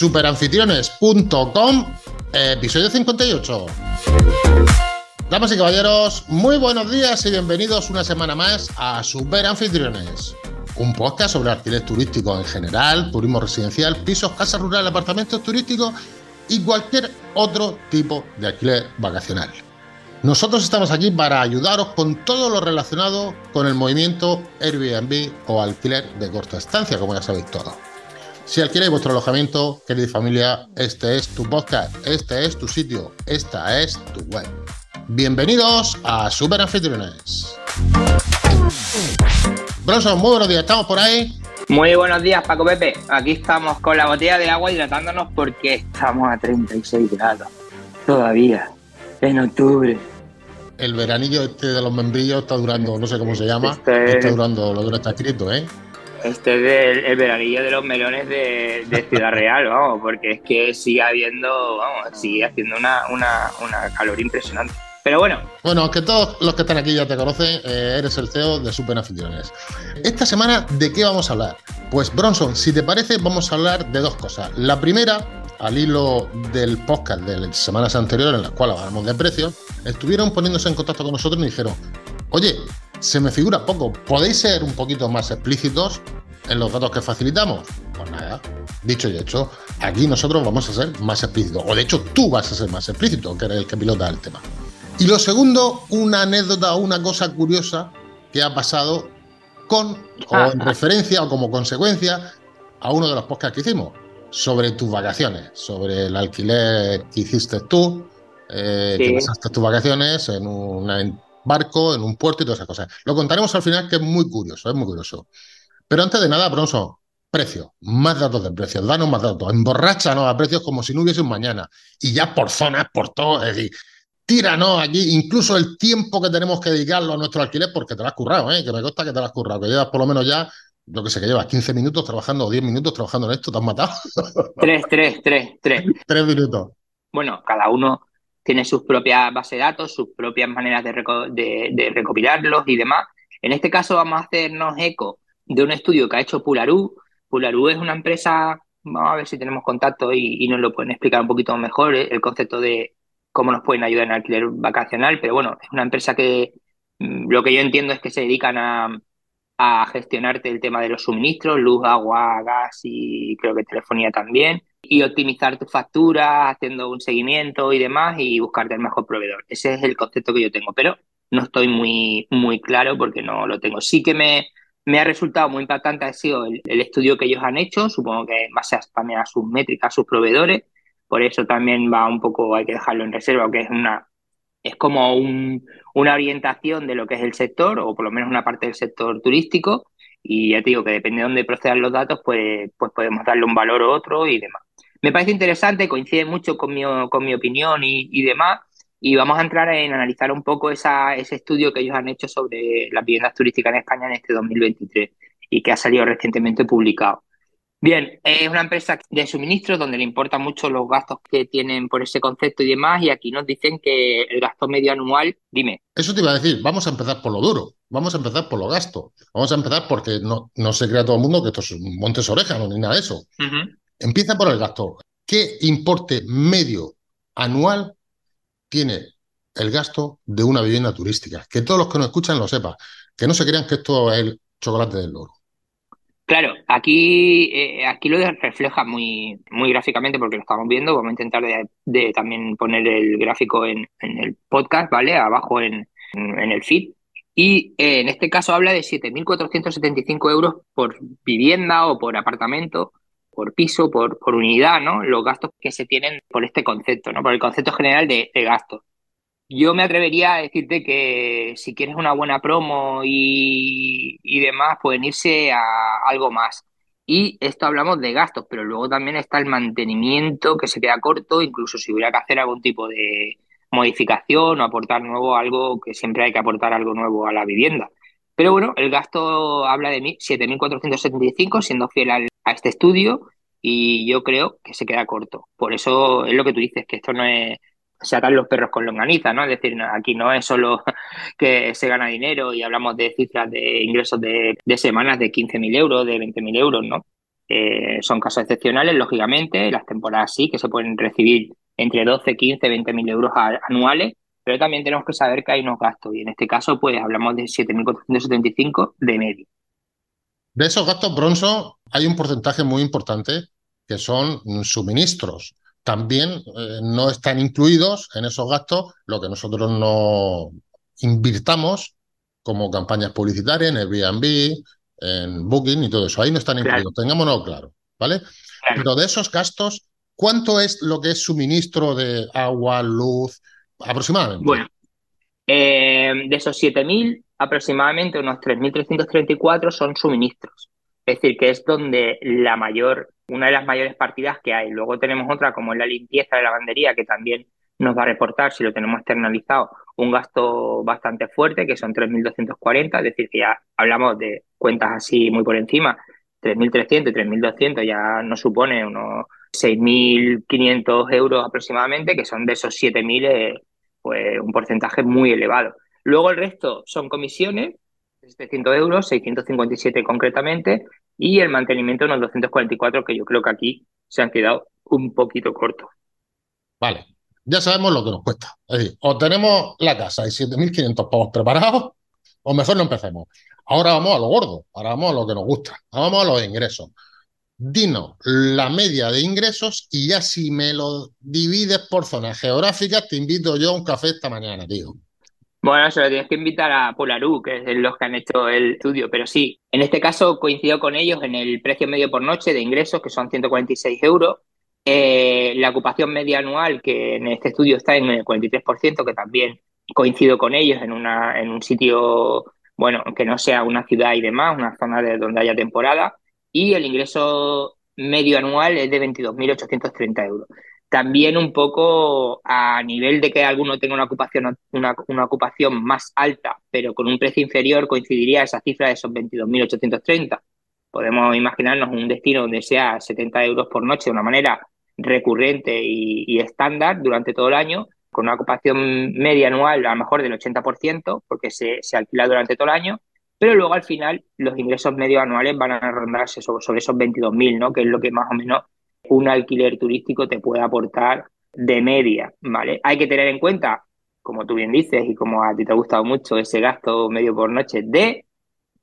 superanfitriones.com, episodio 58. Damas y caballeros, muy buenos días y bienvenidos una semana más a Super Anfitriones, un podcast sobre alquiler turístico en general, turismo residencial, pisos, casas rurales, apartamentos turísticos y cualquier otro tipo de alquiler vacacional. Nosotros estamos aquí para ayudaros con todo lo relacionado con el movimiento Airbnb o alquiler de corta estancia, como ya sabéis todo. Si alquiláis vuestro alojamiento, querida familia, este es tu podcast, este es tu sitio, esta es tu web. Bienvenidos a Super Anfitriones. Bronson, muy buenos días, ¿estamos por ahí? Muy buenos días, Paco Pepe. Aquí estamos con la botella de agua hidratándonos porque estamos a 36 grados. Todavía, en octubre. El veranillo este de los membrillos está durando, no sé cómo se llama, este... está durando lo que no está escrito, ¿eh? Este es el, veranillo de los melones de, Ciudad Real, vamos, porque es que sigue habiendo, vamos, sigue haciendo una, una, una calor impresionante. Pero bueno. Bueno, que todos los que están aquí ya te conocen, eh, eres el CEO de Super Anfitriones. Esta semana, ¿de qué vamos a hablar? Pues Bronson, si te parece, vamos a hablar de dos cosas. La primera, al hilo del podcast de las semanas anteriores, en las cuales hablamos de precios, estuvieron poniéndose en contacto con nosotros y nos dijeron, oye, se me figura poco, ¿podéis ser un poquito más explícitos en los datos que facilitamos? Pues nada, dicho y hecho, aquí nosotros vamos a ser más explícitos, o de hecho tú vas a ser más explícito, que eres el que pilota el tema. Y lo segundo, una anécdota o una cosa curiosa que ha pasado con, o en referencia o como consecuencia a uno de los podcasts que hicimos sobre tus vacaciones, sobre el alquiler que hiciste tú, eh, que pasaste tus vacaciones en un barco, en un puerto y todas esas cosas. Lo contaremos al final, que es muy curioso, es muy curioso. Pero antes de nada, Bronson, precio, más datos de precios, danos más datos, emborrachanos a precios como si no hubiese un mañana. Y ya por zonas, por todo, es decir, tíranos aquí, incluso el tiempo que tenemos que dedicarlo a nuestro alquiler, porque te lo has currado, ¿eh? que me consta que te lo has currado, que llevas por lo menos ya, yo que sé, que llevas 15 minutos trabajando o 10 minutos trabajando en esto, ¿te has matado? Tres, tres, tres, tres. tres minutos. Bueno, cada uno tiene sus propias bases de datos, sus propias maneras de, de, recopilarlos y demás. En este caso vamos a hacernos eco de un estudio que ha hecho Pularú. Pularú es una empresa, vamos a ver si tenemos contacto y, nos lo pueden explicar un poquito mejor, ¿eh? el concepto de cómo nos pueden ayudar en alquiler vacacional, pero bueno, es una empresa que mm, lo que yo entiendo es que se dedican a gestionarte el tema de los suministros, luz, agua, gas y creo que telefonía también, y optimizar tus facturas, haciendo un seguimiento y demás, y buscarte el mejor proveedor.Ese es el concepto que yo tengo, pero no estoy muy, muy claro porque no lo tengo. Sí que me, me ha resultado muy impactante ha sido el, estudio que ellos han hecho, supongo que en base también a sus métricas, a sus proveedores, por eso también va un poco, hay que dejarlo en reserva, que es una es como una orientación de lo que es el sector, o por lo menos una parte del sector turístico, y ya te digo que depende de dónde procedan los datos, pues, pues podemos darle un valor u otro y demás. Me parece interesante, coincide mucho con mi, con mi opinión y, demás, y vamos a entrar en analizar un poco esa, ese estudio que ellos han hecho sobre las viviendas turísticas en España en este 2023 y que ha salido recientemente publicado. Bien, es una empresa de suministro donde le importan mucho los gastos que tienen por ese concepto y demás, y aquí nos dicen que el gasto medio anual, dime. Eso te iba a decir, vamos a empezar por lo duro, vamos a empezar por lo gasto, vamos a empezar porque no, no se crea todo el mundo que esto es un montes orejas ni nada de eso. Empieza por el gasto. ¿Qué importe medio anual tiene el gasto de una vivienda turística? Que todos los que nos escuchan lo sepan, que no se crean que esto es el chocolate del loro. Claro, aquí, eh, aquí lo refleja muy, muy gráficamente porque lo estamos viendo. Vamos a intentar de, también poner el gráfico en, el podcast, ¿vale? Abajo en, en el feed. Y eh, en este caso habla de 7.475 euros por vivienda o por apartamento, por piso, por, por unidad, ¿no? Los gastos que se tienen por este concepto, ¿no? Por el concepto general de, de gastos. Yo me atrevería a decirte que si quieres una buena promo y, demás, pueden irse a algo más. Y esto hablamos de gastos, pero luego también está el mantenimiento que se queda corto, incluso si hubiera que hacer algún tipo de modificación o aportar nuevo algo, que siempre hay que aportar algo nuevo a la vivienda. Pero bueno, el gasto habla de 7.475, siendo fiel a este estudio, y yo creo que se queda corto. Por eso es lo que tú dices, que esto no es se atan los perros con longaniza, ¿no? Es decir, aquí no es solo que se gana dinero y hablamos de cifras de ingresos de, semanas de 15.000 euros, de 20.000 euros, ¿no? Eh, son casos excepcionales, lógicamente, las temporadas sí, que se pueden recibir entre 12, 15, 20 mil euros anuales, pero también tenemos que saber que hay unos gastos y en este caso pues hablamos de 7.475 de medio. De esos gastos, Bronson, hay un porcentaje muy importante que son suministros. También eh, no están incluidos en esos gastos lo que nosotros no invirtamos como campañas publicitarias en Airbnb, en Booking y todo eso. Ahí no están incluidos, tengámonos claro, ¿vale? Pero de esos gastos, ¿cuánto es lo que es suministro de agua, luz, aproximadamente? Bueno, eh, de esos 7.000, aproximadamente unos 3.334 son suministros. Es decir, que es donde la mayor, una de las mayores partidas que hay. Luego tenemos otra como es la limpieza de la lavandería, que también nos va a reportar, si lo tenemos externalizado, un gasto bastante fuerte, que son 3.240, es decir, que ya hablamos de cuentas así muy por encima, 3.300 y 3.200 ya nos supone unos 6.500 euros aproximadamente, que son de esos 7.000, eh, pues un porcentaje muy elevado. Luego el resto son comisiones, 700 euros, 657 concretamente, y el mantenimiento unos 244, que yo creo que aquí se han quedado un poquito cortos. Vale, ya sabemos lo que nos cuesta. Es decir, o tenemos la casa y 7.500 pavos preparados, o mejor no empecemos. Ahora vamos a lo gordo, ahora vamos a lo que nos gusta, vamos a los ingresos. Dinos la media de ingresos y ya si me lo divides por zonas geográficas, te invito yo a un café esta mañana, tío. Bueno, se lo tienes que invitar a Polarú, que es los que han hecho el estudio, pero sí, en este caso coincidió con ellos en el precio medio por noche de ingresos, que son 146 euros, eh, la ocupación media anual, que en este estudio está en el 43%, que también coincido con ellos en, una, en un sitio, bueno, que no sea una ciudad y demás, una zona de donde haya temporada, y el ingreso medio anual es de 22.830 euros. También un poco a nivel de que alguno tenga una ocupación, una, una ocupación más alta, pero con un precio inferior, coincidiría esa cifra de esos 22.830. Podemos imaginarnos un destino donde sea 70 euros por noche de una manera recurrente y, estándar durante todo el año, con una ocupación media anual a lo mejor del 80%, porque se, se alquila durante todo el año, pero luego al final los ingresos medio anuales van a rondarse sobre, sobre esos 22.000, ¿no? que es lo que más o menos un alquiler turístico te puede aportar de media, ¿vale? Hay que tener en cuenta, como tú bien dices y como a ti te ha gustado mucho, ese gasto medio por noche de...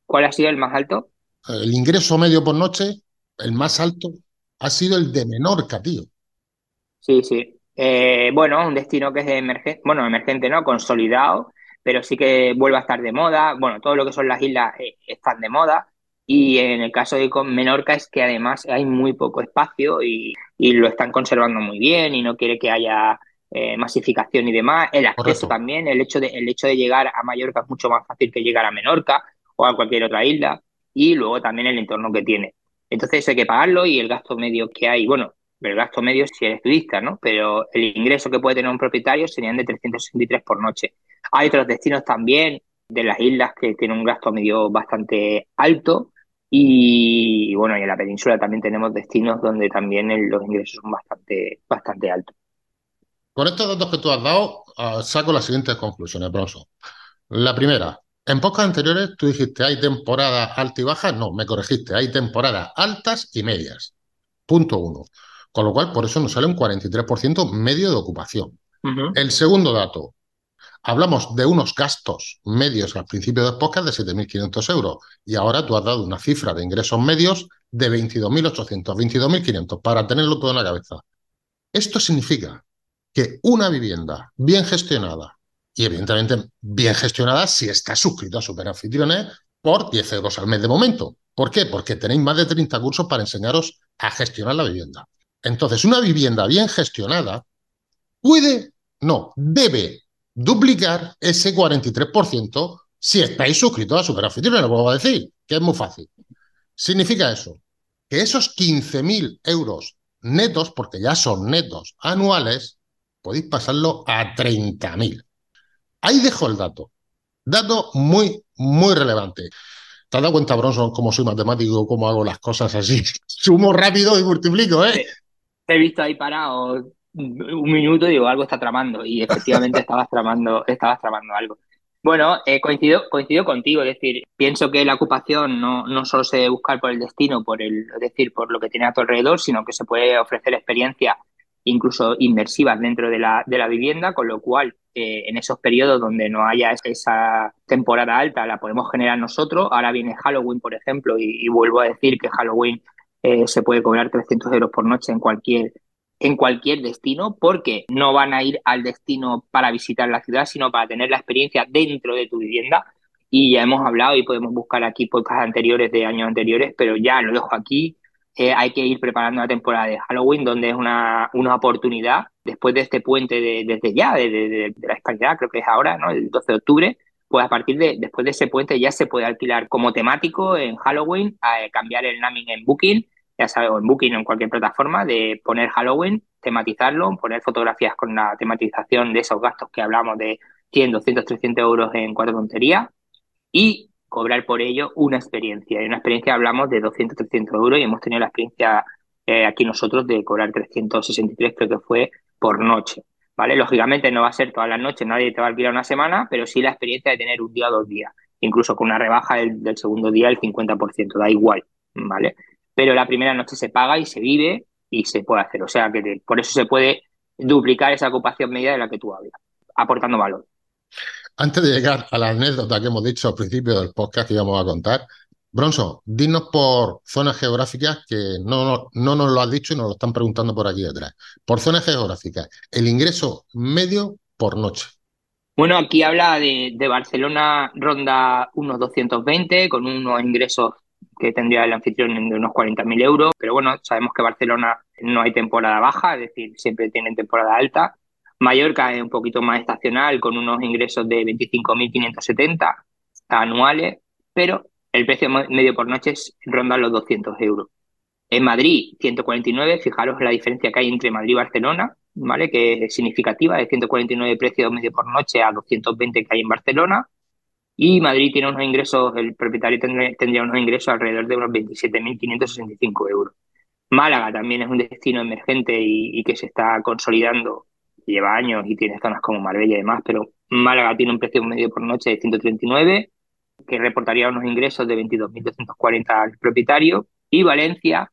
¿Cuál ha sido el más alto? El ingreso medio por noche, el más alto, ha sido el de Menorca, tío. Sí, sí. Eh, bueno, un destino que es emergente, bueno, emergente no, consolidado, pero sí que vuelve a estar de moda. Bueno, todo lo que son las islas eh, están de moda. Y en el caso de Menorca es que además hay muy poco espacio y, lo están conservando muy bien y no quiere que haya eh, masificación y demás. El acceso también, el hecho, de, el hecho de llegar a Mallorca es mucho más fácil que llegar a Menorca o a cualquier otra isla. Y luego también el entorno que tiene. Entonces eso hay que pagarlo y el gasto medio que hay, bueno, el gasto medio si eres turista, ¿no? Pero el ingreso que puede tener un propietario serían de 363 por noche. Hay otros destinos también de las islas que tienen un gasto medio bastante alto y bueno, y en la península también tenemos destinos donde también los ingresos son bastante, bastante altos. Con estos datos que tú has dado, ah, saco las siguientes conclusiones, Bronson. La primera, en pocas anteriores tú dijiste hay temporadas altas y bajas, no, me corregiste, hay temporadas altas y medias. Punto uno. Con lo cual, por eso nos sale un 43% medio de ocupación. El segundo dato, hablamos de unos gastos medios al principio de podcast de 7.500 euros y ahora tú has dado una cifra de ingresos medios de 22.800, 22.500 para tenerlo todo en la cabeza. Esto significa que una vivienda bien gestionada y evidentemente bien gestionada si está suscrito a Superanfitriones por 10 euros al mes de momento. ¿Por qué? Porque tenéis más de 30 cursos para enseñaros a gestionar la vivienda. Entonces, una vivienda bien gestionada puede, no, debe duplicar ese 43% si estáis suscritos a Superanfitriones, lo puedo decir, que es muy fácil. Significa eso, que esos 15.000 euros netos, porque ya son netos anuales, podéis pasarlo a 30.000. Ahí dejo el dato. Dato muy, muy relevante. ¿Te has dado cuenta, Bronson, cómo soy matemático, cómo hago las cosas así? Sumo rápido y multiplico, ¿eh? Te he visto ahí parado un minuto y digo, algo está tramando. Y efectivamente estabas tramando, estabas tramando algo. Bueno, eh, coincido, coincido contigo, es decir, pienso que la ocupación no, no solo se debe buscar por el destino, por el, es decir, por lo que tiene a tu alrededor, sino que se puede ofrecer experiencias incluso inmersivas dentro de la, de la vivienda, con lo cual eh, en esos periodos donde no haya esa temporada alta la podemos generar nosotros. Ahora viene Halloween, por ejemplo, y, y vuelvo a decir que Halloween eh, se puede cobrar 300 euros por noche en cualquier en cualquier destino porque no van a ir al destino para visitar la ciudad, sino para tener la experiencia dentro de tu vivienda. Y ya hemos hablado y podemos buscar aquí podcasts anteriores de años anteriores, pero ya lo dejo aquí. Eh, hay que ir preparando la temporada de Halloween, donde es una, una oportunidad, después de este puente de, desde ya, de, de, la Hispanidad, creo que es ahora, ¿no? el 12 de octubre, pues a partir de después de ese puente ya se puede alquilar como temático en Halloween, a, cambiar el naming en Booking ya sabes, o en Booking o en cualquier plataforma, de poner Halloween, tematizarlo, poner fotografías con la tematización de esos gastos que hablamos de 100, 200, 300 euros en cuatro tonterías y cobrar por ello una experiencia. Y una experiencia hablamos de 200, 300 euros y hemos tenido la experiencia eh, aquí nosotros de cobrar 363, creo que fue por noche. ¿Vale? Lógicamente no va a ser todas las noches, nadie te va a alquilar una semana, pero sí la experiencia de tener un día o dos días, incluso con una rebaja del, segundo día del 50%, da igual, ¿vale? Pero la primera noche se paga y se vive y se puede hacer. O sea que por eso se puede duplicar esa ocupación media de la que tú hablas, aportando valor. Antes de llegar a la anécdota que hemos dicho al principio del podcast que íbamos a contar, Bronson, dinos por zonas geográficas que no, no, nos lo has dicho y nos lo están preguntando por aquí detrás. Por zonas geográficas, el ingreso medio por noche. Bueno, aquí habla de, de Barcelona, ronda unos 220, con unos ingresos que tendría el anfitrión de unos 40.000 euros, pero bueno, sabemos que Barcelona no hay temporada baja, es decir, siempre tienen temporada alta. Mallorca es un poquito más estacional, con unos ingresos de 25.570 anuales, pero el precio medio por noche ronda los 200 euros. En Madrid, 149, fijaros la diferencia que hay entre Madrid y Barcelona, ¿vale? Que es significativa, de 149 precios medio por noche a 220 que hay en Barcelona. Y Madrid tiene unos ingresos, el propietario tendría, unos ingresos alrededor de unos 27.565 euros. Málaga también es un destino emergente y, que se está consolidando, lleva años y tiene zonas como Marbella y demás, pero Málaga tiene un precio medio por noche de 139, que reportaría unos ingresos de 22.240 al propietario, y Valencia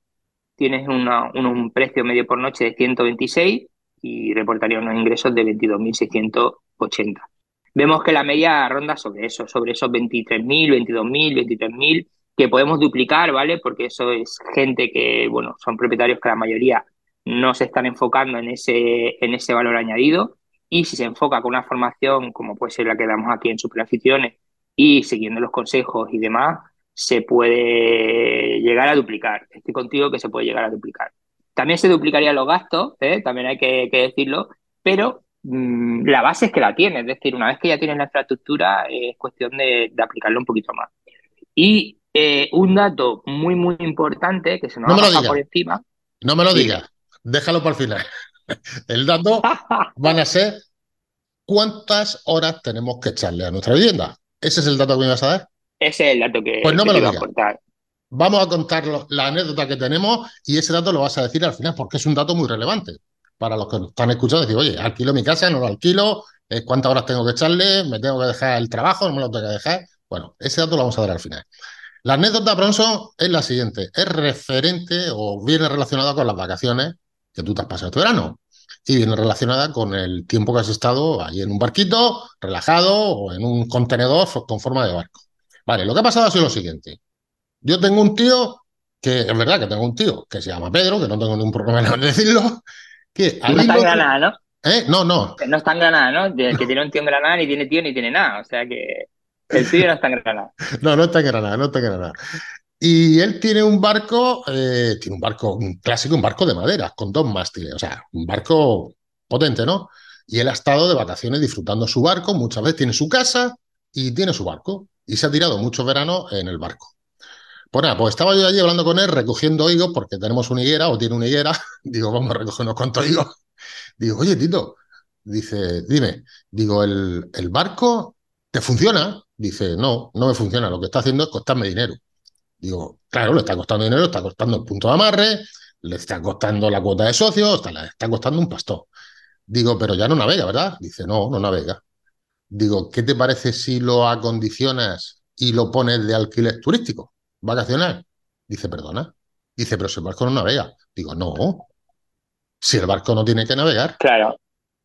tiene un precio medio por noche de 126 y reportaría unos ingresos de 22.680 vemos que la media ronda sobre eso, sobre esos 23.000, 22.000, 23.000, que podemos duplicar, ¿vale? Porque eso es gente que, bueno, son propietarios que la mayoría no se están enfocando en ese, en ese valor añadido. Y si se enfoca con una formación como puede ser la que damos aquí en Superaficiones y siguiendo los consejos y demás, se puede llegar a duplicar. Estoy contigo que se puede llegar a duplicar. También se duplicarían los gastos, ¿eh? también hay que, que decirlo, pero Mm, la base es que la tiene, es decir, una vez que ya tienes la infraestructura, es cuestión de, aplicarlo un poquito más. Y eh, un dato muy, muy importante que se nos no por encima. No me lo digas, déjalo para el final. El dato van a ser cuántas horas tenemos que echarle a nuestra vivienda. ¿Ese es el dato que me vas a dar? Ese es el dato que, pues no me lo a aportar. Vamos a contar la anécdota que tenemos y ese dato lo vas a decir al final porque es un dato muy relevante para los que están escuchando, decir, oye, alquilo mi casa, no lo alquilo, eh, cuántas horas tengo que echarle, me tengo que dejar el trabajo, no me lo tengo que dejar. Bueno, ese dato lo vamos a dar al final. La anécdota, Bronson, es la siguiente. Es referente o viene relacionada con las vacaciones que tú te has pasado este verano. Y viene relacionada con el tiempo que has estado ahí en un barquito, relajado o en un contenedor con forma de barco. Vale, lo que ha pasado ha sido lo siguiente. Yo tengo un tío, que es verdad que tengo un tío que se llama Pedro, que no tengo ningún problema en decirlo, que no está en Granada, ¿no? ¿Eh? No, no. No está en Granada, ¿no? Que tiene un tío en Granada ni tiene tío ni tiene nada. O sea que el tío no está en Granada. no, no está en Granada, no está en Granada. Y él tiene un barco, eh, tiene un barco un clásico, un barco de madera, con dos mástiles, o sea, un barco potente, ¿no? Y él ha estado de vacaciones disfrutando su barco, muchas veces tiene su casa y tiene su barco. Y se ha tirado muchos veranos en el barco. Pues nada, pues estaba yo allí hablando con él, recogiendo higos, porque tenemos una higuera o tiene una higuera. Digo, vamos a recoger unos cuantos higos. Digo, oye, Tito, dice, dime, digo, ¿el, ¿el barco te funciona? Dice, no, no me funciona, lo que está haciendo es costarme dinero. Digo, claro, le está costando dinero, está costando el punto de amarre, le está costando la cuota de socios, le está costando un pastor. Digo, pero ya no navega, ¿verdad? Dice, no, no navega. Digo, ¿qué te parece si lo acondicionas y lo pones de alquiler turístico, vacacional? Dice, perdona. Dice, pero si el barco no navega. Digo, no. Si el barco no tiene que navegar. Claro,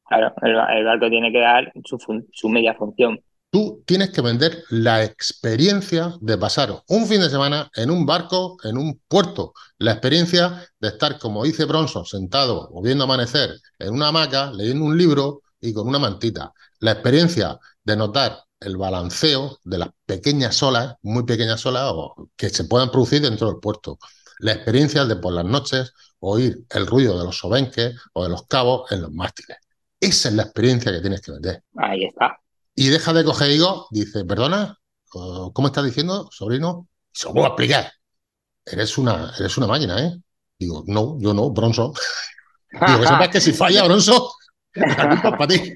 claro. El, barco tiene que dar su, su media función. Tú tienes que vender la experiencia de pasar un fin de semana en un barco, en un puerto. La experiencia de estar, como dice Bronson, sentado o viendo amanecer en una hamaca, leyendo un libro y con una mantita. La experiencia de notar el balanceo de las pequeñas olas, muy pequeñas olas, que se puedan producir dentro del puerto. La experiencia de por las noches oír el ruido de los sobenques o de los cabos en los mástiles. Esa es la experiencia que tienes que vender. Ahí está y deja de coger higo, dice, perdona, ¿cómo estás diciendo, sobrino? Se lo voy a explicar. Eres una, eres una máquina, ¿eh? Digo, no, yo no, Bronzo. Digo, que sepas que si falla la culpa para ti.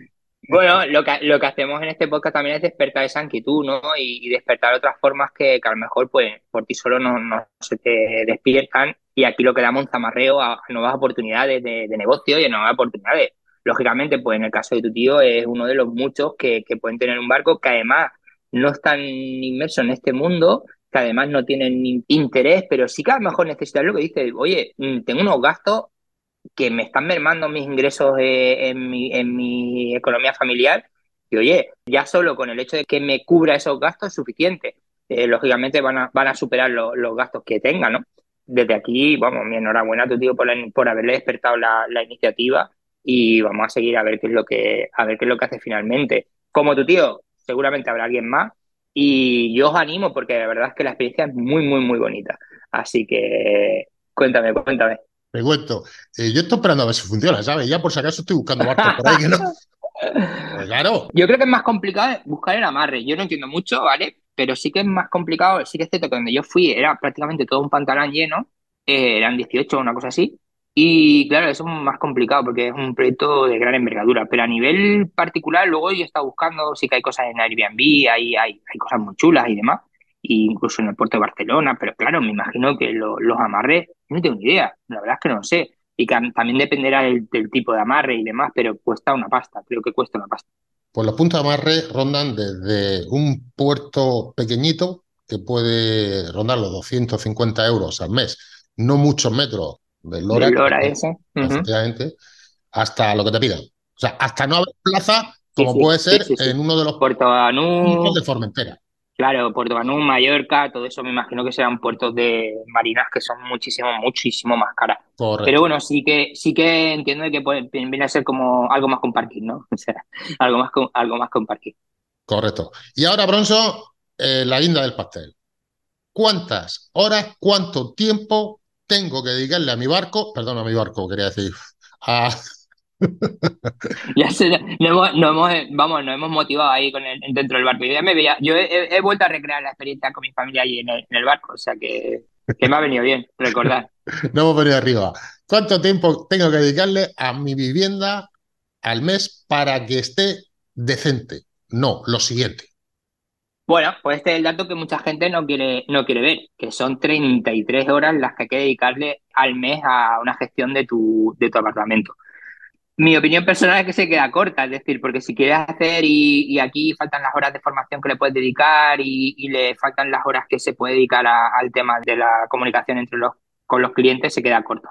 Bueno, lo que, lo que hacemos en este podcast también es despertar esa inquietud, ¿no? Y, despertar otras formas que, a lo mejor, pues, por ti solo no, se te despiertan. Y aquí lo que damos un zamarreo a, nuevas oportunidades de, negocio y a nuevas oportunidades lógicamente, pues en el caso de tu tío es uno de los muchos que, pueden tener un barco que además no están inmersos en este mundo, que además no tienen interés, pero sí que a lo mejor necesitan lo que dice, oye, mm, tengo unos gastos que me están mermando mis ingresos eh, en, mi, en mi economía familiar, y oye, ya solo con el hecho de que me cubra esos gastos es suficiente. Eh, lógicamente van a, van a superar los gastos que tengan, ¿no? Desde aquí, vamos, mi enhorabuena a tu tío por, por haberle despertado la, la iniciativa y vamos a seguir a ver qué es lo que, a ver qué es lo que hace finalmente. Como tu tío, seguramente habrá alguien más y yo os animo porque la verdad es que la experiencia es muy, muy, muy bonita. Así que cuéntame, cuéntame. Me cuento. Eh, yo estoy esperando a ver si funciona, ¿sabes? Ya por si acaso estoy buscando barcos por ahí que no. Pues claro. Yo creo que es más complicado buscar el amarre. Yo no entiendo mucho, ¿vale? Pero sí que es más complicado. Sí que es cierto que donde yo fui era prácticamente todo un pantalón lleno. Eh, eran 18 o una cosa así. Y claro, eso es más complicado porque es un proyecto de gran envergadura, pero a nivel particular, luego yo he estado buscando, sí que hay cosas en Airbnb, hay, hay, hay cosas muy chulas y demás, incluso en el puerto de Barcelona, pero claro, me imagino que los amarres, no tengo ni idea, la verdad es que no sé, y que también dependerá del, tipo de amarre y demás, pero cuesta una pasta, creo que cuesta una pasta. Pues los puntos de amarre rondan desde un puerto pequeñito que puede rondar los 250 euros al mes, no muchos metros del Lora, ese. efectivamente, hasta lo que te pidan. O sea, hasta no haber plaza, como puede ser en uno de los Puerto Banú, de Formentera. Claro, Puerto Banú, Mallorca, todo eso me imagino que serán puertos de marinas que son muchísimo, muchísimo más caras. Pero bueno, sí que sí que entiendo que viene a ser como algo más con parking, ¿no? O sea, algo más con, algo más con parking. Correcto. Y ahora, Bronzo, eh, la guinda del pastel. ¿Cuántas horas, cuánto tiempo tengo que dedicarle a mi barco, perdón, a mi barco, quería decir, a... ya sé, no hemos, vamos, nos hemos motivado ahí con el, dentro del barco. Yo ya me veía, yo he, vuelto a recrear la experiencia con mi familia allí en el, barco, o sea que, que, me ha venido bien recordar. no hemos venido arriba. ¿Cuánto tiempo tengo que dedicarle a mi vivienda al mes para que esté decente? No, lo siguiente. Bueno, pues este es el dato que mucha gente no quiere, no quiere ver, que son 33 horas las que hay que dedicarle al mes a una gestión de tu, de tu apartamento. Mi opinión personal es que se queda corta, es decir, porque si quieres hacer y, aquí faltan las horas de formación que le puedes dedicar y, le faltan las horas que se puede dedicar al tema de la comunicación entre los, con los clientes, se queda corta.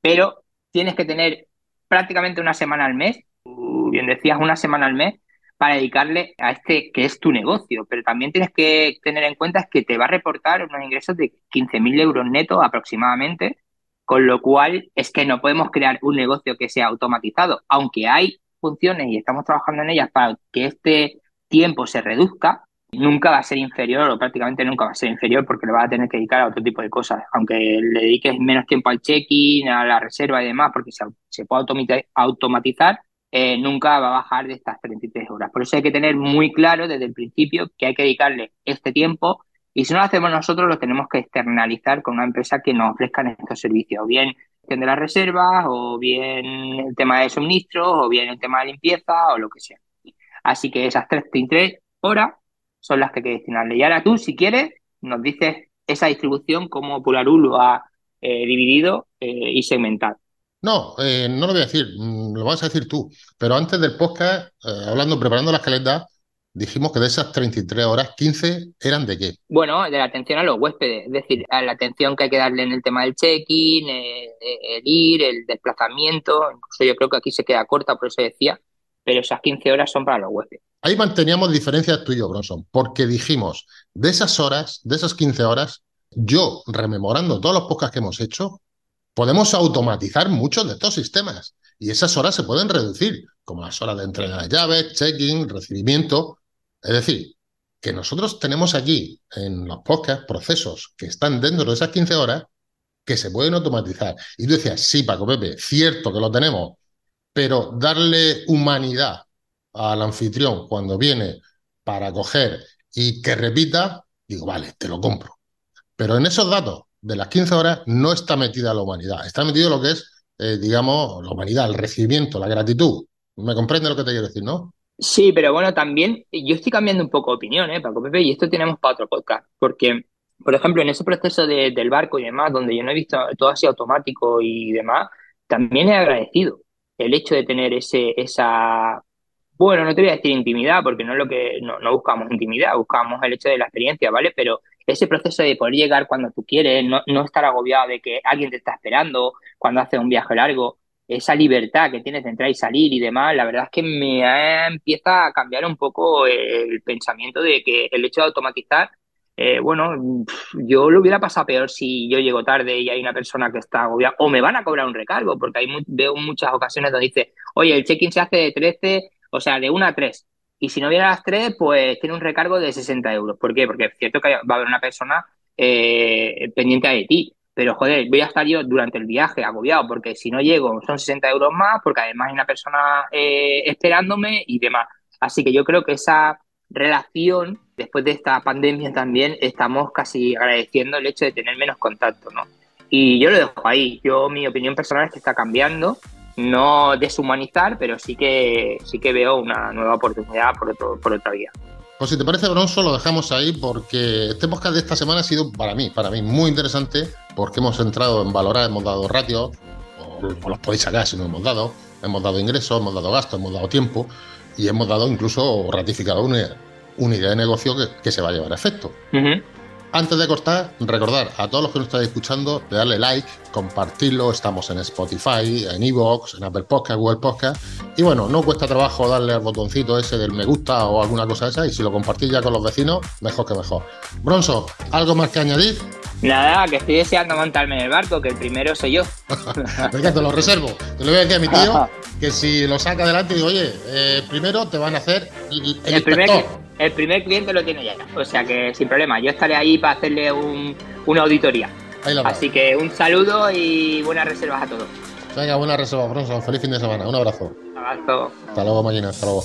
Pero tienes que tener prácticamente una semana al mes, bien decías, una semana al mes, para dedicarle a este que es tu negocio, pero también tienes que tener en cuenta que te va a reportar unos ingresos de 15.000 euros netos aproximadamente, con lo cual es que no podemos crear un negocio que sea automatizado, aunque hay funciones y estamos trabajando en ellas para que este tiempo se reduzca, nunca va a ser inferior o prácticamente nunca va a ser inferior porque le vas a tener que dedicar a otro tipo de cosas, aunque le dediques menos tiempo al check-in, a la reserva y demás, porque se, se puede automatizar, eh, nunca va a bajar de estas 33 horas. Por eso hay que tener muy claro desde el principio que hay que dedicarle este tiempo y si no lo hacemos nosotros lo tenemos que externalizar con una empresa que nos ofrezca estos servicios, bien de las reservas, o bien el tema de suministros, o bien el tema de limpieza, o lo que sea. Así que esas 33 horas son las que hay que destinarle. Y ahora tú, si quieres, nos dices esa distribución, cómo Pularu lo ha eh, dividido eh, y segmentado. No, no lo voy a decir, lo vas a decir tú. Pero antes del podcast, hablando, preparando la escaleta, dijimos que de esas 33 horas, 15 eran de qué? Bueno, de la atención a los huéspedes, es decir, a la atención que hay que darle en el tema del check-in, el, el, ir, el desplazamiento, incluso yo creo que aquí se queda corta, por eso decía, pero esas 15 horas son para los huéspedes. Ahí manteníamos diferencias tú y yo, Bronson, porque dijimos, de esas horas, de esas 15 horas, yo, rememorando todos los podcasts que hemos hecho, podemos automatizar muchos de estos sistemas y esas horas se pueden reducir, como las horas de entrega de llaves, check-in, recibimiento. Es decir, que nosotros tenemos aquí en los podcasts procesos que están dentro de esas 15 horas que se pueden automatizar. Y tú decías, sí, Paco Pepe, cierto que lo tenemos, pero darle humanidad al anfitrión cuando viene para coger y que repita, digo, vale, te lo compro. Pero en esos datos de las 15 horas no está metida la humanidad, está metido lo que es, eh, digamos, la humanidad, el recibimiento, la gratitud. ¿Me comprende lo que te quiero decir, no? Sí, pero bueno, también yo estoy cambiando un poco de opinión, ¿eh, Paco Pepe? Y esto tenemos para otro podcast, porque, por ejemplo, en ese proceso de, del barco y demás, donde yo no he visto todo así automático y demás, también he agradecido el hecho de tener ese, esa, bueno, no te voy a decir intimidad, porque no es lo que, no, buscamos intimidad, buscamos el hecho de la experiencia, ¿vale? Pero ese proceso de poder llegar cuando tú quieres, no, no estar agobiado de que alguien te está esperando cuando haces un viaje largo, esa libertad que tienes de entrar y salir y demás, la verdad es que me empieza a cambiar un poco el pensamiento de que el hecho de automatizar, eh, bueno, yo lo hubiera pasado peor si yo llego tarde y hay una persona que está agobiada, o me van a cobrar un recargo, porque hay, veo muchas ocasiones donde dice, oye, el check-in se hace de 13, o sea, de 1 a 3, y si no viene las 3, pues tiene un recargo de 60 euros. ¿Por qué? Porque es cierto que va a haber una persona eh, pendiente de ti. Pero, joder, voy a estar yo durante el viaje agobiado porque si no llego son 60 euros más, porque además hay una persona eh, esperándome y demás. Así que yo creo que esa relación, después de esta pandemia también, estamos casi agradeciendo el hecho de tener menos contacto, ¿no? Y yo lo dejo ahí. Yo, mi opinión personal es que está cambiando no deshumanizar, pero sí que sí que veo una nueva oportunidad por, otro, por otra vía. Pues si te parece, Bronzo, lo dejamos ahí porque este podcast de esta semana ha sido para mí, para mí muy interesante porque hemos entrado en valorar, hemos dado ratios, o, los podéis sacar si no hemos dado, hemos dado ingresos, hemos dado gastos, hemos dado tiempo y hemos dado incluso ratificado una, una idea de negocio que, que, se va a llevar a efecto. Antes de cortar, recordar a todos los que nos estáis escuchando de darle like, compartirlo. Estamos en Spotify, en Evox, en Apple Podcast, Google Podcast. Y bueno, no cuesta trabajo darle al botoncito ese del me gusta o alguna cosa esa. Y si lo compartís ya con los vecinos, mejor que mejor. Bronzo, ¿algo más que añadir? Nada, que estoy deseando montarme en el barco, que el primero soy yo. Venga, te lo reservo. Te lo voy a decir a mi tío que si lo saca adelante, digo, oye, eh, primero te van a hacer el, el primer, el primer cliente lo tiene ya. O sea que sin problema, yo estaré ahí para hacerle un, una auditoría. Así que un saludo y buenas reservas a todos. Venga, buenas reservas, Bronson. Feliz fin de semana. Un abrazo. Un abrazo. Hasta luego, mañana. Hasta luego.